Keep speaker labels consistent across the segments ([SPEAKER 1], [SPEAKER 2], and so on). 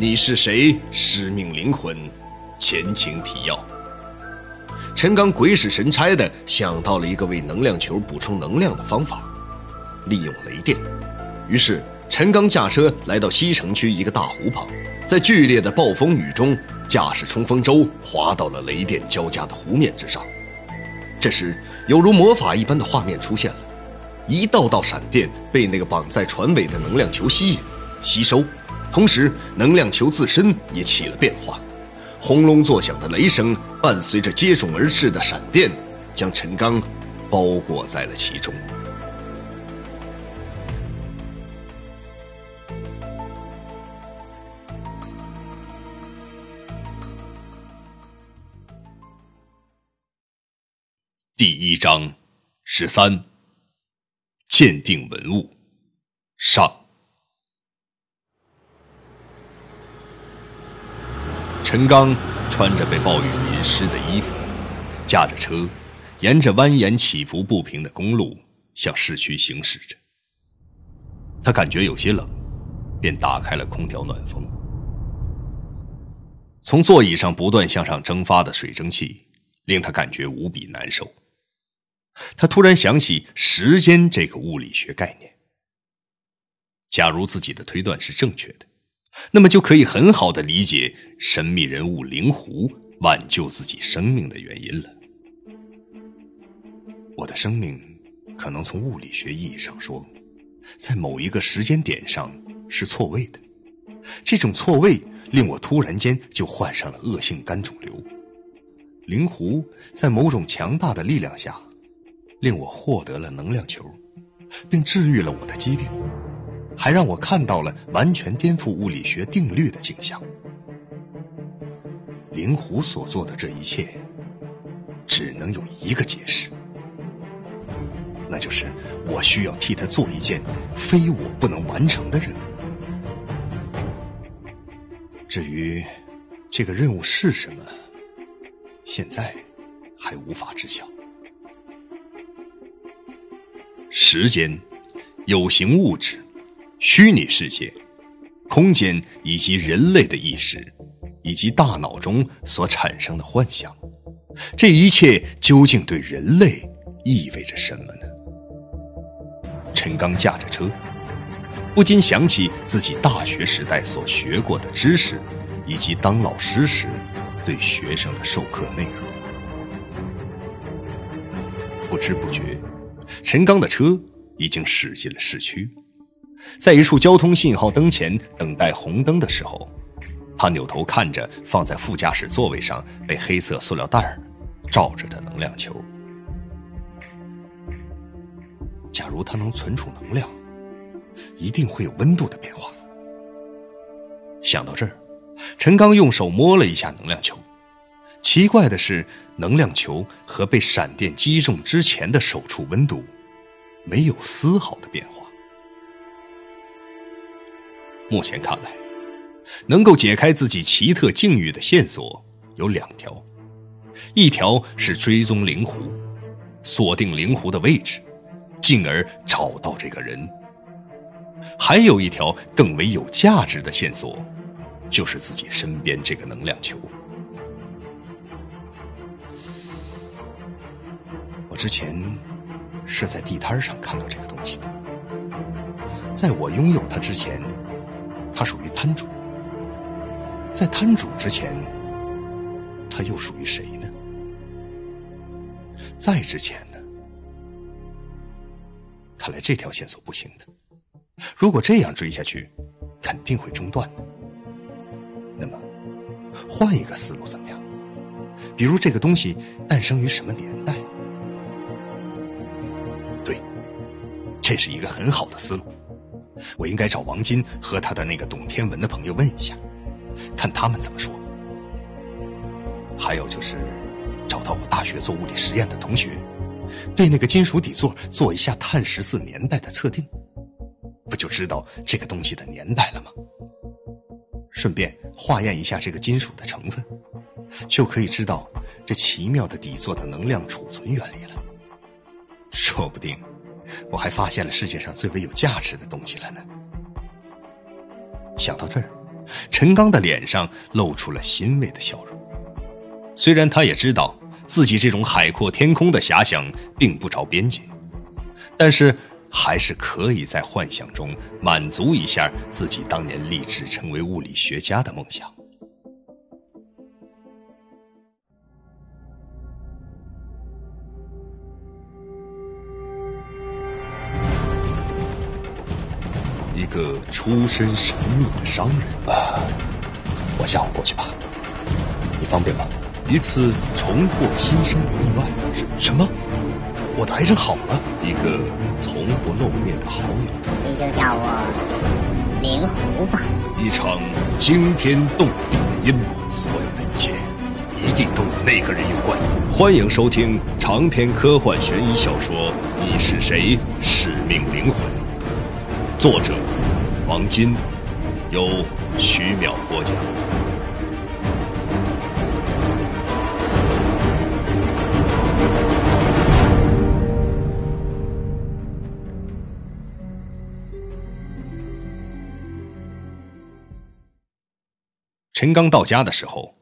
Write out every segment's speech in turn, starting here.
[SPEAKER 1] 你是谁？使命灵魂，前情提要。陈刚鬼使神差的想到了一个为能量球补充能量的方法，利用雷电。于是陈刚驾车来到西城区一个大湖旁，在剧烈的暴风雨中，驾驶冲锋舟滑到了雷电交加的湖面之上。这时，有如魔法一般的画面出现了，一道道闪电被那个绑在船尾的能量球吸引、吸收，同时能量球自身也起了变化。轰隆作响的雷声伴随着接踵而至的闪电，将陈刚包裹在了其中。第一章十三，鉴定文物上。陈刚穿着被暴雨淋湿的衣服，驾着车，沿着蜿蜒起伏不平的公路向市区行驶着。他感觉有些冷，便打开了空调暖风。从座椅上不断向上蒸发的水蒸气，令他感觉无比难受。他突然想起时间这个物理学概念。假如自己的推断是正确的，那么就可以很好的理解神秘人物灵狐挽救自己生命的原因了。我的生命可能从物理学意义上说，在某一个时间点上是错位的。这种错位令我突然间就患上了恶性肝肿瘤。灵狐在某种强大的力量下。令我获得了能量球，并治愈了我的疾病，还让我看到了完全颠覆物理学定律的景象。灵狐所做的这一切，只能有一个解释，那就是我需要替他做一件非我不能完成的任务。至于这个任务是什么，现在还无法知晓。时间、有形物质、虚拟世界、空间以及人类的意识，以及大脑中所产生的幻想，这一切究竟对人类意味着什么呢？陈刚驾着车，不禁想起自己大学时代所学过的知识，以及当老师时对学生的授课内容。不知不觉。陈刚的车已经驶进了市区，在一处交通信号灯前等待红灯的时候，他扭头看着放在副驾驶座位上被黑色塑料袋儿罩着的能量球。假如它能存储能量，一定会有温度的变化。想到这儿，陈刚用手摸了一下能量球，奇怪的是。能量球和被闪电击中之前的手触温度没有丝毫的变化。目前看来，能够解开自己奇特境遇的线索有两条：一条是追踪灵狐，锁定灵狐的位置，进而找到这个人；还有一条更为有价值的线索，就是自己身边这个能量球。我之前是在地摊上看到这个东西的，在我拥有它之前，他属于摊主；在摊主之前，他又属于谁呢？再之前呢？看来这条线索不行的。如果这样追下去，肯定会中断的。那么，换一个思路怎么样？比如这个东西诞生于什么年代？对这是一个很好的思路，我应该找王金和他的那个懂天文的朋友问一下，看他们怎么说。还有就是，找到我大学做物理实验的同学，对那个金属底座做一下碳十四年代的测定，不就知道这个东西的年代了吗？顺便化验一下这个金属的成分，就可以知道这奇妙的底座的能量储存原理了。说不定。我还发现了世界上最为有价值的东西了呢。想到这儿，陈刚的脸上露出了欣慰的笑容。虽然他也知道自己这种海阔天空的遐想并不着边际，但是还是可以在幻想中满足一下自己当年立志成为物理学家的梦想。出身神秘的商人
[SPEAKER 2] 啊，我下午过去吧，你方便吗？
[SPEAKER 1] 一次重获新生的意外，
[SPEAKER 2] 什什么？我的癌症好了？
[SPEAKER 1] 一个从不露面的好友，
[SPEAKER 3] 你就叫我灵狐吧。
[SPEAKER 1] 一场惊天动地的阴谋，所有的一切一定都与那个人有关。欢迎收听长篇科幻悬疑小说《你是谁？使命灵魂》。作者：王金，由徐淼播讲。陈刚到家的时候，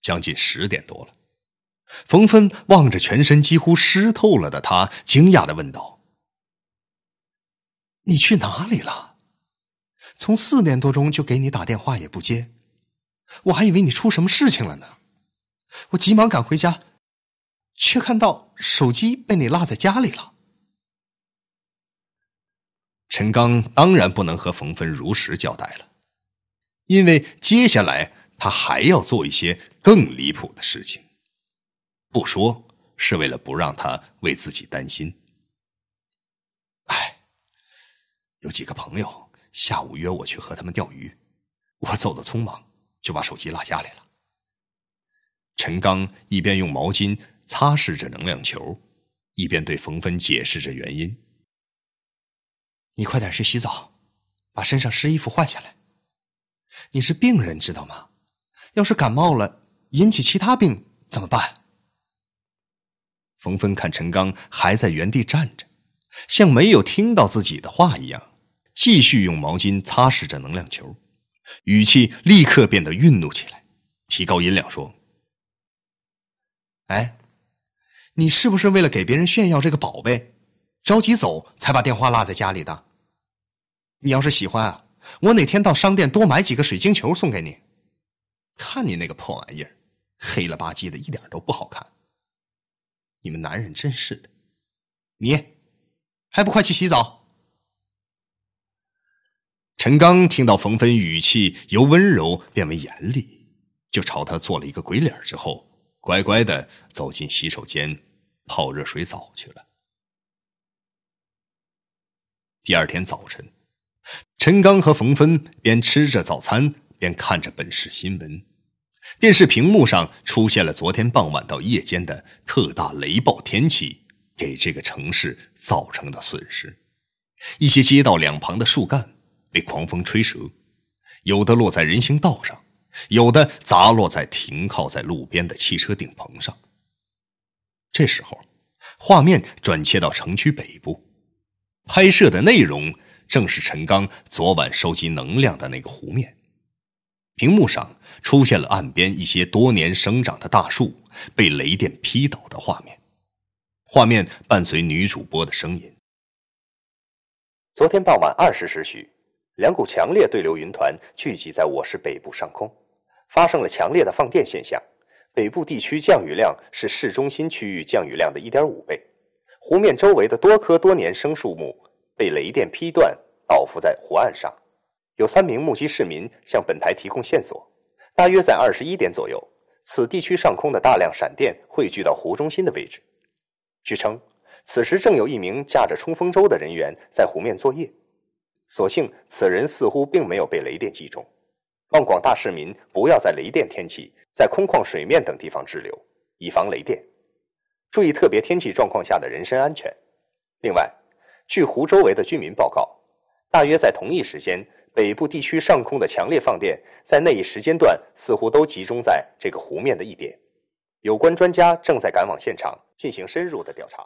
[SPEAKER 1] 将近十点多了。冯芬望着全身几乎湿透了的他，惊讶的问道。
[SPEAKER 2] 你去哪里了？从四点多钟就给你打电话也不接，我还以为你出什么事情了呢。我急忙赶回家，却看到手机被你落在家里了。
[SPEAKER 1] 陈刚当然不能和冯芬如实交代了，因为接下来他还要做一些更离谱的事情。不说是为了不让他为自己担心。
[SPEAKER 2] 有几个朋友下午约我去和他们钓鱼，我走的匆忙，就把手机落家里了。
[SPEAKER 1] 陈刚一边用毛巾擦拭着能量球，一边对冯芬解释着原因：“
[SPEAKER 2] 你快点去洗澡，把身上湿衣服换下来。你是病人，知道吗？要是感冒了引起其他病怎么办？”
[SPEAKER 1] 冯芬看陈刚还在原地站着，像没有听到自己的话一样。继续用毛巾擦拭着能量球，语气立刻变得愠怒起来，提高音量说：“
[SPEAKER 2] 哎，你是不是为了给别人炫耀这个宝贝，着急走才把电话落在家里的？你要是喜欢啊，我哪天到商店多买几个水晶球送给你。看你那个破玩意儿，黑了吧唧的，一点都不好看。你们男人真是的，你还不快去洗澡？”
[SPEAKER 1] 陈刚听到冯芬语气由温柔变为严厉，就朝他做了一个鬼脸，之后乖乖的走进洗手间泡热水澡去了。第二天早晨，陈刚和冯芬边吃着早餐边看着本市新闻，电视屏幕上出现了昨天傍晚到夜间的特大雷暴天气给这个城市造成的损失，一些街道两旁的树干。被狂风吹折，有的落在人行道上，有的砸落在停靠在路边的汽车顶棚上。这时候，画面转切到城区北部，拍摄的内容正是陈刚昨晚收集能量的那个湖面。屏幕上出现了岸边一些多年生长的大树被雷电劈倒的画面，画面伴随女主播的声音：“
[SPEAKER 4] 昨天傍晚二十时许。”两股强烈对流云团聚集在我市北部上空，发生了强烈的放电现象。北部地区降雨量是市中心区域降雨量的一点五倍。湖面周围的多棵多年生树木被雷电劈断，倒伏在湖岸上。有三名目击市民向本台提供线索：大约在二十一点左右，此地区上空的大量闪电汇聚到湖中心的位置。据称，此时正有一名驾着冲锋舟的人员在湖面作业。所幸此人似乎并没有被雷电击中，望广大市民不要在雷电天气在空旷水面等地方滞留，以防雷电，注意特别天气状况下的人身安全。另外，据湖周围的居民报告，大约在同一时间，北部地区上空的强烈放电在那一时间段似乎都集中在这个湖面的一点。有关专家正在赶往现场进行深入的调查。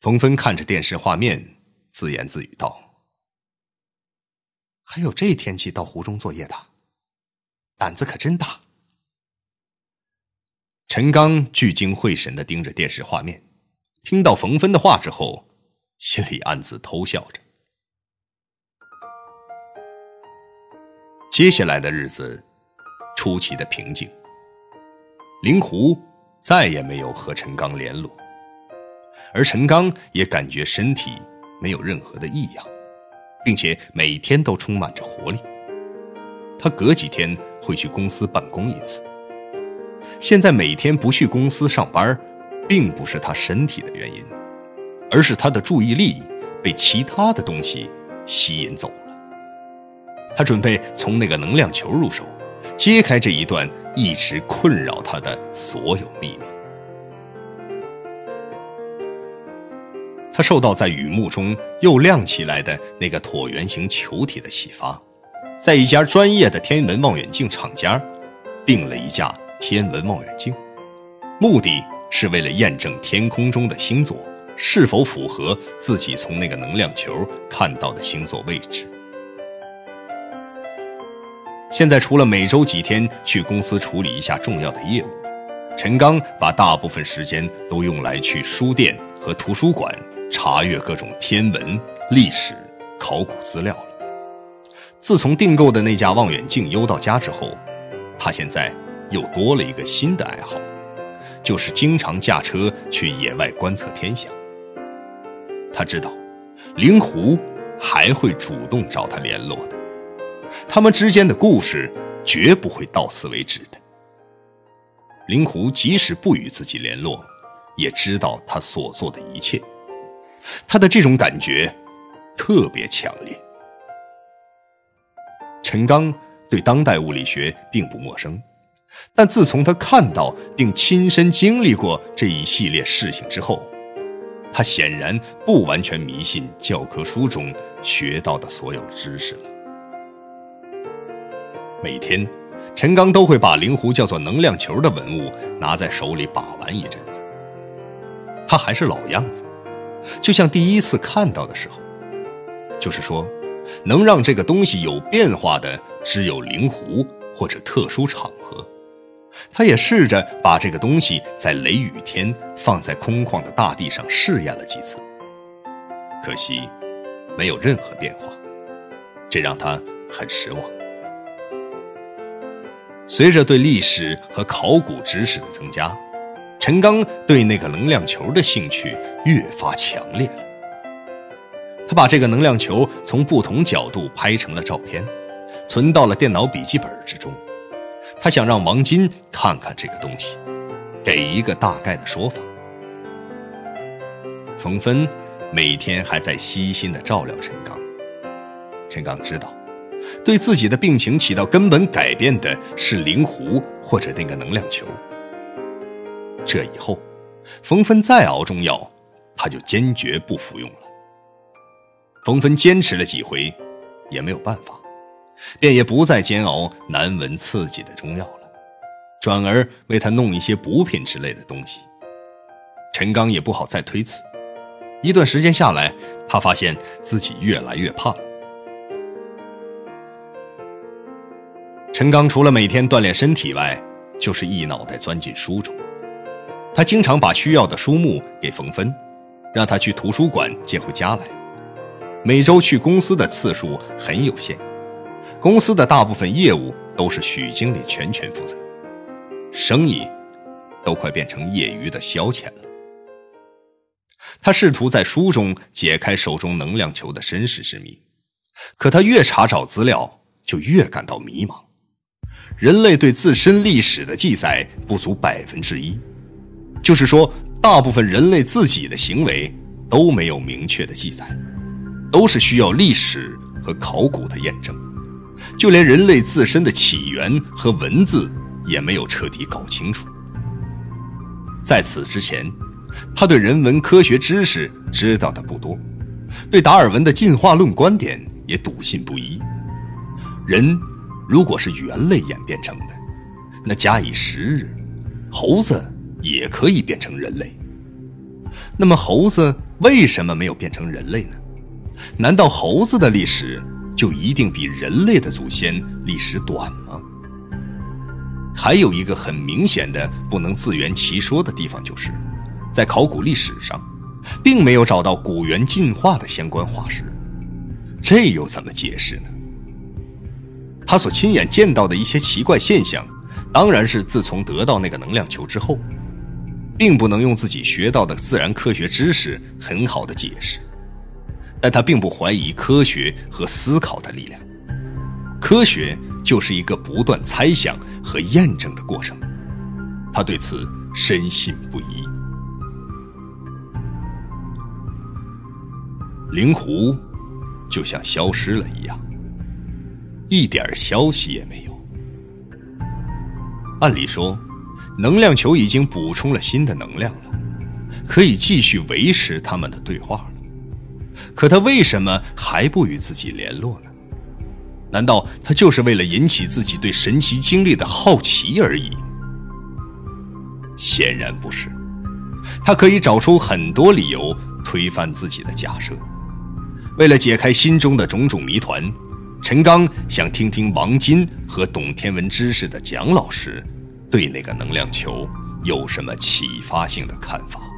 [SPEAKER 1] 冯芬看着电视画面，自言自语道。
[SPEAKER 2] 还有这天气到湖中作业的，
[SPEAKER 1] 胆子可真大。陈刚聚精会神的盯着电视画面，听到冯芬的话之后，心里暗自偷笑着。接下来的日子出奇的平静，灵狐再也没有和陈刚联络，而陈刚也感觉身体没有任何的异样，并且每天都充满着活力。他隔几天会去公司办公一次。现在每天不去公司上班，并不是他身体的原因，而是他的注意力被其他的东西吸引走了。他准备从那个能量球入手，揭开这一段一直困扰他的所有秘密。他受到在雨幕中又亮起来的那个椭圆形球体的启发，在一家专业的天文望远镜厂家订了一架。天文望远镜，目的是为了验证天空中的星座是否符合自己从那个能量球看到的星座位置。现在除了每周几天去公司处理一下重要的业务，陈刚把大部分时间都用来去书店和图书馆查阅各种天文、历史、考古资料了。自从订购的那架望远镜邮到家之后，他现在。又多了一个新的爱好，就是经常驾车去野外观测天象。他知道，灵狐还会主动找他联络的，他们之间的故事绝不会到此为止的。灵狐即使不与自己联络，也知道他所做的一切。他的这种感觉特别强烈。陈刚对当代物理学并不陌生。但自从他看到并亲身经历过这一系列事情之后，他显然不完全迷信教科书中学到的所有知识了。每天，陈刚都会把灵狐叫做能量球的文物拿在手里把玩一阵子。他还是老样子，就像第一次看到的时候，就是说，能让这个东西有变化的只有灵狐或者特殊场合。他也试着把这个东西在雷雨天放在空旷的大地上试验了几次，可惜没有任何变化，这让他很失望。随着对历史和考古知识的增加，陈刚对那个能量球的兴趣越发强烈了。他把这个能量球从不同角度拍成了照片，存到了电脑笔记本之中。他想让王金看看这个东西，给一个大概的说法。冯芬每天还在悉心的照料陈刚。陈刚知道，对自己的病情起到根本改变的是灵狐或者那个能量球。这以后，冯芬再熬中药，他就坚决不服用了。冯芬坚持了几回，也没有办法。便也不再煎熬难闻刺激的中药了，转而为他弄一些补品之类的东西。陈刚也不好再推辞，一段时间下来，他发现自己越来越胖。陈刚除了每天锻炼身体外，就是一脑袋钻进书中。他经常把需要的书目给冯芬，让他去图书馆借回家来。每周去公司的次数很有限。公司的大部分业务都是许经理全权负责，生意都快变成业余的消遣了。他试图在书中解开手中能量球的身世之谜，可他越查找资料，就越感到迷茫。人类对自身历史的记载不足百分之一，就是说，大部分人类自己的行为都没有明确的记载，都是需要历史和考古的验证。就连人类自身的起源和文字也没有彻底搞清楚。在此之前，他对人文科学知识知道的不多，对达尔文的进化论观点也笃信不疑。人如果是猿类演变成的，那假以时日，猴子也可以变成人类。那么，猴子为什么没有变成人类呢？难道猴子的历史？就一定比人类的祖先历史短吗？还有一个很明显的不能自圆其说的地方，就是在考古历史上，并没有找到古猿进化的相关化石。这又怎么解释呢？他所亲眼见到的一些奇怪现象，当然是自从得到那个能量球之后，并不能用自己学到的自然科学知识很好的解释。但他并不怀疑科学和思考的力量。科学就是一个不断猜想和验证的过程，他对此深信不疑。灵狐就像消失了一样，一点消息也没有。按理说，能量球已经补充了新的能量了，可以继续维持他们的对话了。可他为什么还不与自己联络呢？难道他就是为了引起自己对神奇经历的好奇而已？显然不是，他可以找出很多理由推翻自己的假设。为了解开心中的种种谜团，陈刚想听听王金和懂天文知识的蒋老师对那个能量球有什么启发性的看法。